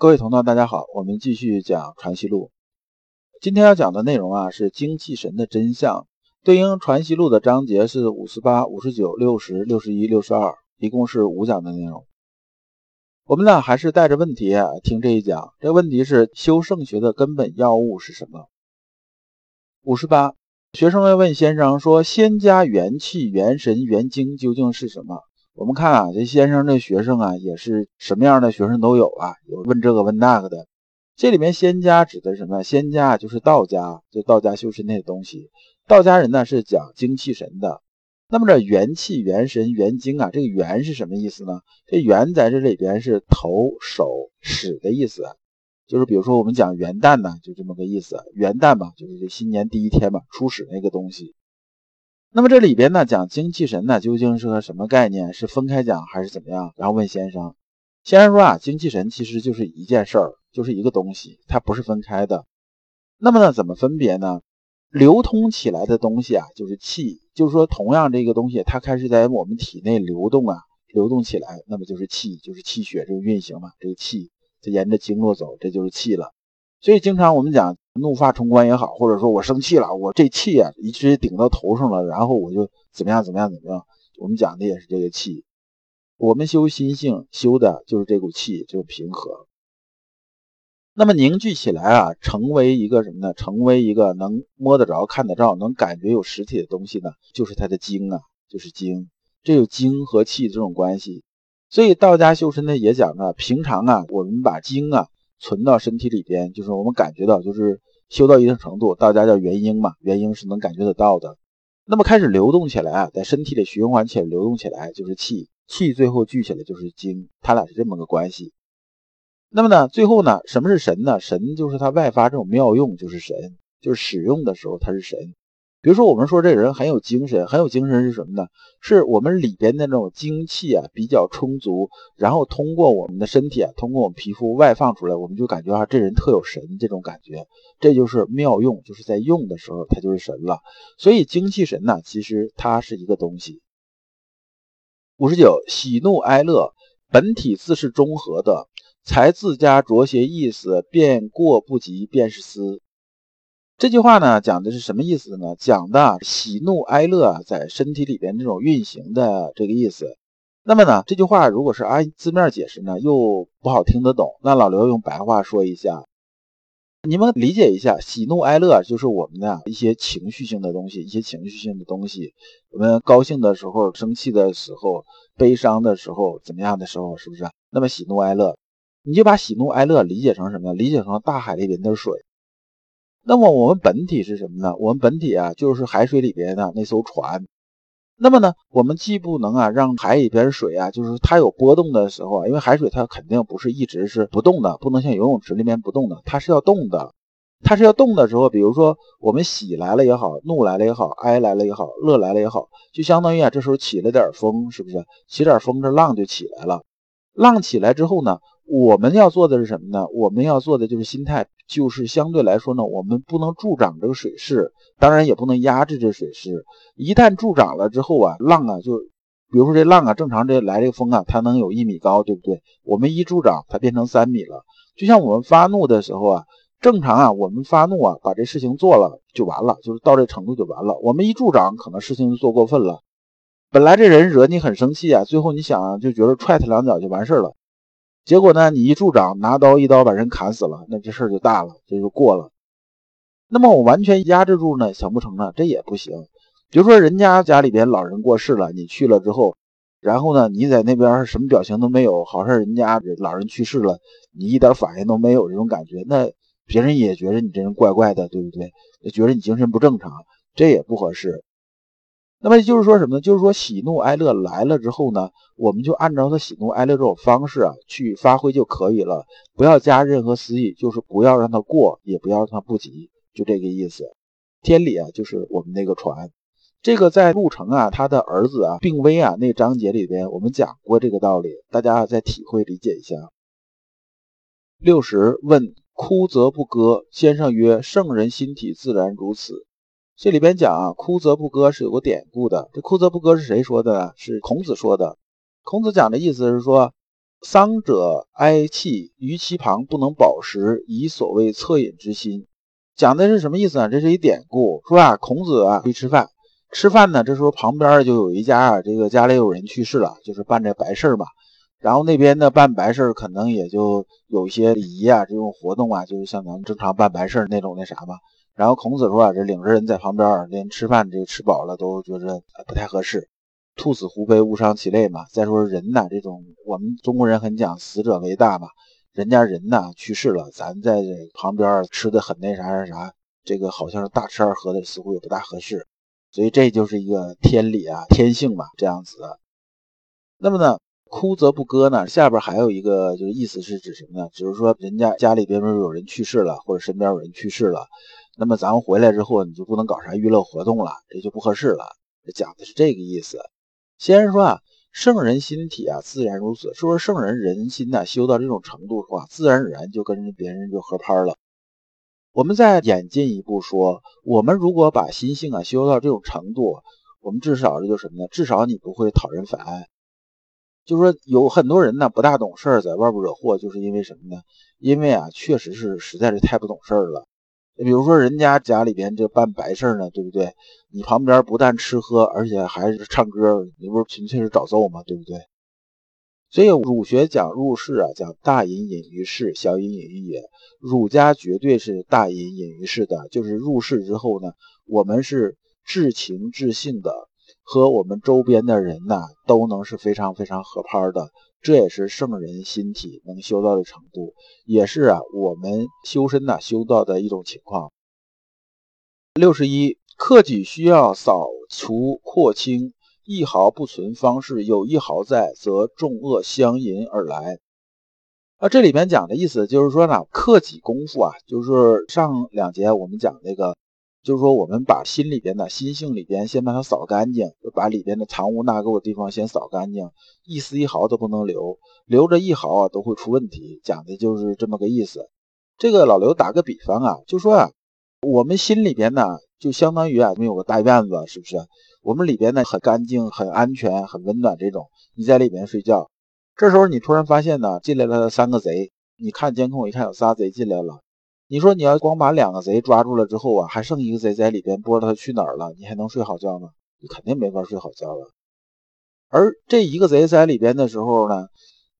各位同道，大家好，我们继续讲《传习录》。今天要讲的内容啊，是精气神的真相，对应《传习录》的章节是五十八、五十九、六十、六十一、六十二，一共是五讲的内容。我们呢，还是带着问题啊听这一讲。这个问题是：修圣学的根本要务是什么？五十八，学生们问先生说：“仙家元气、元神、元精究竟是什么？”我们看啊，这先生这学生啊，也是什么样的学生都有啊，有问这个问那个的。这里面仙家指的什么？仙家就是道家，就道家修身那些东西。道家人呢是讲精气神的。那么这元气、元神、元精啊，这个元是什么意思呢？这元在这里边是头、手、始的意思，就是比如说我们讲元旦呢，就这么个意思。元旦嘛，就是这新年第一天嘛，初始那个东西。那么这里边呢讲精气神呢究竟是个什么概念？是分开讲还是怎么样？然后问先生，先生说啊，精气神其实就是一件事儿，就是一个东西，它不是分开的。那么呢怎么分别呢？流通起来的东西啊就是气，就是说同样这个东西它开始在我们体内流动啊，流动起来，那么就是气，就是气血这个运行嘛，这个气它沿着经络走，这就是气了。所以经常我们讲。怒发冲冠也好，或者说我生气了，我这气啊一直顶到头上了，然后我就怎么样怎么样怎么样。我们讲的也是这个气，我们修心性修的就是这股气，就是平和。那么凝聚起来啊，成为一个什么呢？成为一个能摸得着、看得着、能感觉有实体的东西呢？就是它的精啊，就是精。这有精和气这种关系。所以道家修身呢也讲啊，平常啊，我们把精啊。存到身体里边，就是我们感觉到，就是修到一定程度，大家叫元婴嘛，元婴是能感觉得到的。那么开始流动起来啊，在身体里循环起来、流动起来，就是气，气最后聚起来就是精，它俩是这么个关系。那么呢，最后呢，什么是神呢？神就是它外发这种妙用，就是神，就是使用的时候它是神。比如说，我们说这人很有精神，很有精神是什么呢？是我们里边的那种精气啊比较充足，然后通过我们的身体啊，通过我们皮肤外放出来，我们就感觉啊，这人特有神这种感觉，这就是妙用，就是在用的时候他就是神了。所以精气神呢，其实它是一个东西。五十九，喜怒哀乐本体自是中和的，才自家着些意思，便过不及，便是思。这句话呢，讲的是什么意思呢？讲的喜怒哀乐在身体里边这种运行的这个意思。那么呢，这句话如果是按字面解释呢，又不好听得懂。那老刘用白话说一下，你们理解一下，喜怒哀乐就是我们的一些情绪性的东西，一些情绪性的东西。我们高兴的时候、生气的时候、悲伤的时候、怎么样的时候，是不是？那么喜怒哀乐，你就把喜怒哀乐理解成什么？理解成大海里边的水。那么我们本体是什么呢？我们本体啊，就是海水里边的那艘船。那么呢，我们既不能啊让海里边水啊，就是它有波动的时候啊，因为海水它肯定不是一直是不动的，不能像游泳池里面不动的，它是要动的。它是要动的时候，比如说我们喜来了也好，怒来了也好，哀来了也好，乐来了也好，就相当于啊这时候起了点风，是不是？起点风，这浪就起来了。浪起来之后呢？我们要做的是什么呢？我们要做的就是心态，就是相对来说呢，我们不能助长这个水势，当然也不能压制这水势。一旦助长了之后啊，浪啊，就比如说这浪啊，正常这来这个风啊，它能有一米高，对不对？我们一助长，它变成三米了。就像我们发怒的时候啊，正常啊，我们发怒啊，把这事情做了就完了，就是到这程度就完了。我们一助长，可能事情就做过分了。本来这人惹你很生气啊，最后你想就觉得踹他两脚就完事了。结果呢？你一助长，拿刀一刀把人砍死了，那这事儿就大了，这就过了。那么我完全压制住呢，想不成呢，这也不行。比如说人家家里边老人过世了，你去了之后，然后呢，你在那边什么表情都没有，好像人家老人去世了，你一点反应都没有，这种感觉，那别人也觉得你这人怪怪的，对不对？觉得你精神不正常，这也不合适。那么就是说什么呢？就是说喜怒哀乐来了之后呢，我们就按照他喜怒哀乐这种方式啊去发挥就可以了，不要加任何私意，就是不要让他过，也不要让他不及，就这个意思。天理啊，就是我们那个船，这个在陆程啊他的儿子啊病危啊那章节里边我们讲过这个道理，大家再体会理解一下。六十问哭则不歌，先生曰：圣人心体自然如此。这里边讲啊，哭则不歌是有个典故的。这哭则不歌是谁说的？是孔子说的。孔子讲的意思是说，丧者哀泣于其旁不能饱食，以所谓恻隐之心。讲的是什么意思呢？这是一典故，说啊，孔子啊去吃饭，吃饭呢，这时候旁边就有一家啊，这个家里有人去世了，就是办这白事嘛。然后那边的办白事可能也就有一些礼仪啊，这种活动啊，就是像咱们正常办白事那种那啥嘛。然后孔子说啊，这领着人在旁边，连吃饭这吃饱了都觉得不太合适。兔死狐悲，勿伤其类嘛。再说人呐，这种我们中国人很讲死者为大嘛。人家人呐去世了，咱在这旁边吃的很那啥啥啥，这个好像是大吃二喝的，似乎也不大合适。所以这就是一个天理啊，天性嘛，这样子。那么呢，哭则不歌呢，下边还有一个就是意思是指什么呢？只是说人家家里边有人去世了，或者身边有人去世了，那么咱们回来之后你就不能搞啥娱乐活动了，这就不合适了。讲的是这个意思。先生说啊，圣人心体啊，自然如此。说圣人人心呐，修到这种程度的话，自然而然就跟别人就合拍了。我们再演进一步说，我们如果把心性啊修到这种程度，我们至少这就什么呢？至少你不会讨人烦。就是说，有很多人呢不大懂事儿，在外边惹祸，就是因为什么呢？因为啊，确实是实在是太不懂事儿了。你比如说，人家家里边这办白事呢，对不对？你旁边不但吃喝，而且还是唱歌，你不是纯粹是找揍吗？对不对？所以儒学讲入世啊，讲大隐隐于市，小隐隐于野。儒家绝对是大隐隐于市的，就是入世之后呢，我们是至情至性的，和我们周边的人呐，都能是非常非常合拍的。这也是圣人心体能修到的程度，也是啊我们修身呐修到的一种情况。六十一，克己需要扫除廓清，一毫不存方式，有一毫在，则众恶相引而来。啊，这里边讲的意思就是说呢，克己功夫啊，就是上两节我们讲那个。就是说，我们把心里边的心性里边先把它扫干净，就把里边的藏污纳垢的地方先扫干净，一丝一毫都不能留，留着一毫啊都会出问题。讲的就是这么个意思。这个老刘打个比方啊，就说啊，我们心里边呢，就相当于啊，我们有个大院子，是不是？我们里边呢很干净、很安全、很温暖，这种你在里边睡觉，这时候你突然发现呢，进来了三个贼，你看监控一看，有仨贼进来了。你说你要光把两个贼抓住了之后啊，还剩一个贼在里边，不知道他去哪儿了，你还能睡好觉吗？你肯定没法睡好觉了。而这一个贼在里边的时候呢，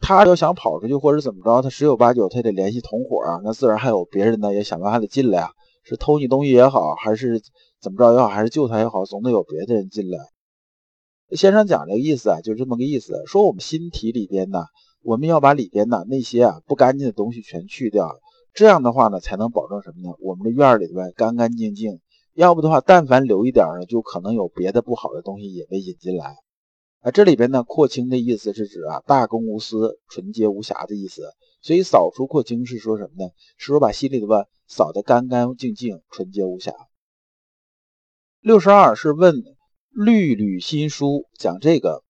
他要想跑出去或者怎么着，他十有八九他得联系同伙啊，那自然还有别人呢，也想办法得进来啊，是偷你东西也好，还是怎么着也好，还是救他也好，总得有别的人进来。先生讲这个意思啊，就这么个意思，说我们心体里边呢，我们要把里边呢那些啊不干净的东西全去掉。这样的话呢，才能保证什么呢？我们的院里边干干净净。要不的话，但凡留一点呢，就可能有别的不好的东西也被引进来。啊，这里边呢，廓清的意思是指啊，大公无私、纯洁无瑕的意思。所以扫除廓清是说什么呢？是说把心里的吧扫得干干净净、纯洁无瑕。六十二是问律吕新书，讲这个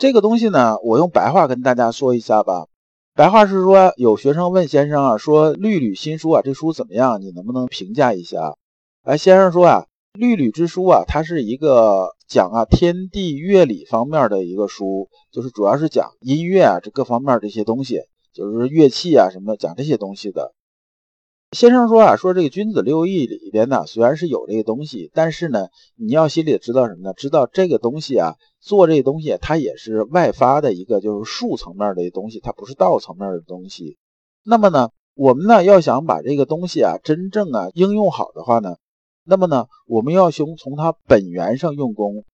这个东西呢，我用白话跟大家说一下吧。白话是说，有学生问先生啊，说《律吕新书》啊，这书怎么样？你能不能评价一下？哎，先生说啊，《律吕之书》啊，它是一个讲啊天地乐理方面的一个书，就是主要是讲音乐啊这各方面这些东西，就是乐器啊什么讲这些东西的。先生说啊，说这个君子六艺里边呢，虽然是有这个东西，但是呢，你要心里知道什么呢？知道这个东西啊，做这个东西，它也是外发的一个，就是术层面的东西，它不是道层面的东西。那么呢，我们呢要想把这个东西啊，真正啊应用好的话呢，那么呢，我们要从从它本源上用功。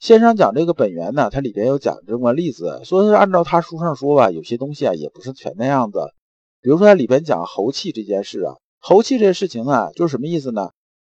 先生讲这个本源呢，它里边有讲这么个例子，说是按照他书上说吧，有些东西啊，也不是全那样子。比如说它里边讲猴气这件事啊。喉气这事情啊，就是什么意思呢？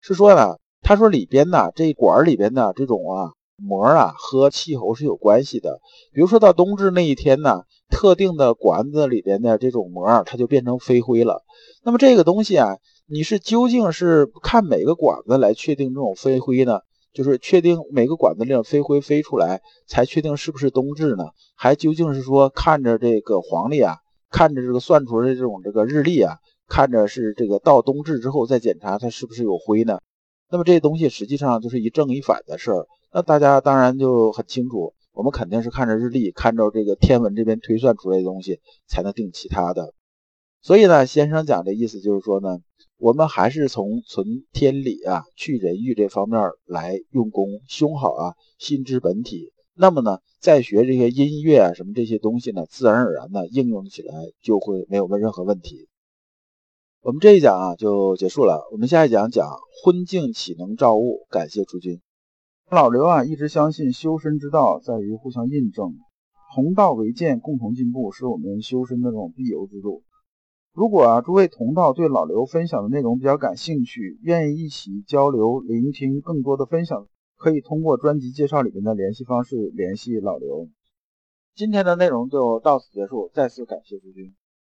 是说呢，他说里边呢，这管里边的这种啊膜啊，和气候是有关系的。比如说到冬至那一天呢，特定的管子里边的这种膜，它就变成飞灰了。那么这个东西啊，你是究竟是看每个管子来确定这种飞灰呢？就是确定每个管子里飞灰飞出来才确定是不是冬至呢？还究竟是说看着这个黄历啊，看着这个算出来的这种这个日历啊？看着是这个到冬至之后再检查它是不是有灰呢？那么这些东西实际上就是一正一反的事儿。那大家当然就很清楚，我们肯定是看着日历，看着这个天文这边推算出来的东西才能定其他的。所以呢，先生讲的意思就是说呢，我们还是从存天理啊、去人欲这方面来用功，修好啊心之本体。那么呢，再学这些音乐啊什么这些东西呢，自然而然的应用起来就会没有问任何问题。我们这一讲啊就结束了，我们下一讲讲昏静岂能照物？感谢诸君。老刘啊，一直相信修身之道在于互相印证，同道为鉴，共同进步，是我们修身的这种必由之路。如果啊，诸位同道对老刘分享的内容比较感兴趣，愿意一起交流、聆听更多的分享，可以通过专辑介绍里面的联系方式联系老刘。今天的内容就到此结束，再次感谢诸君。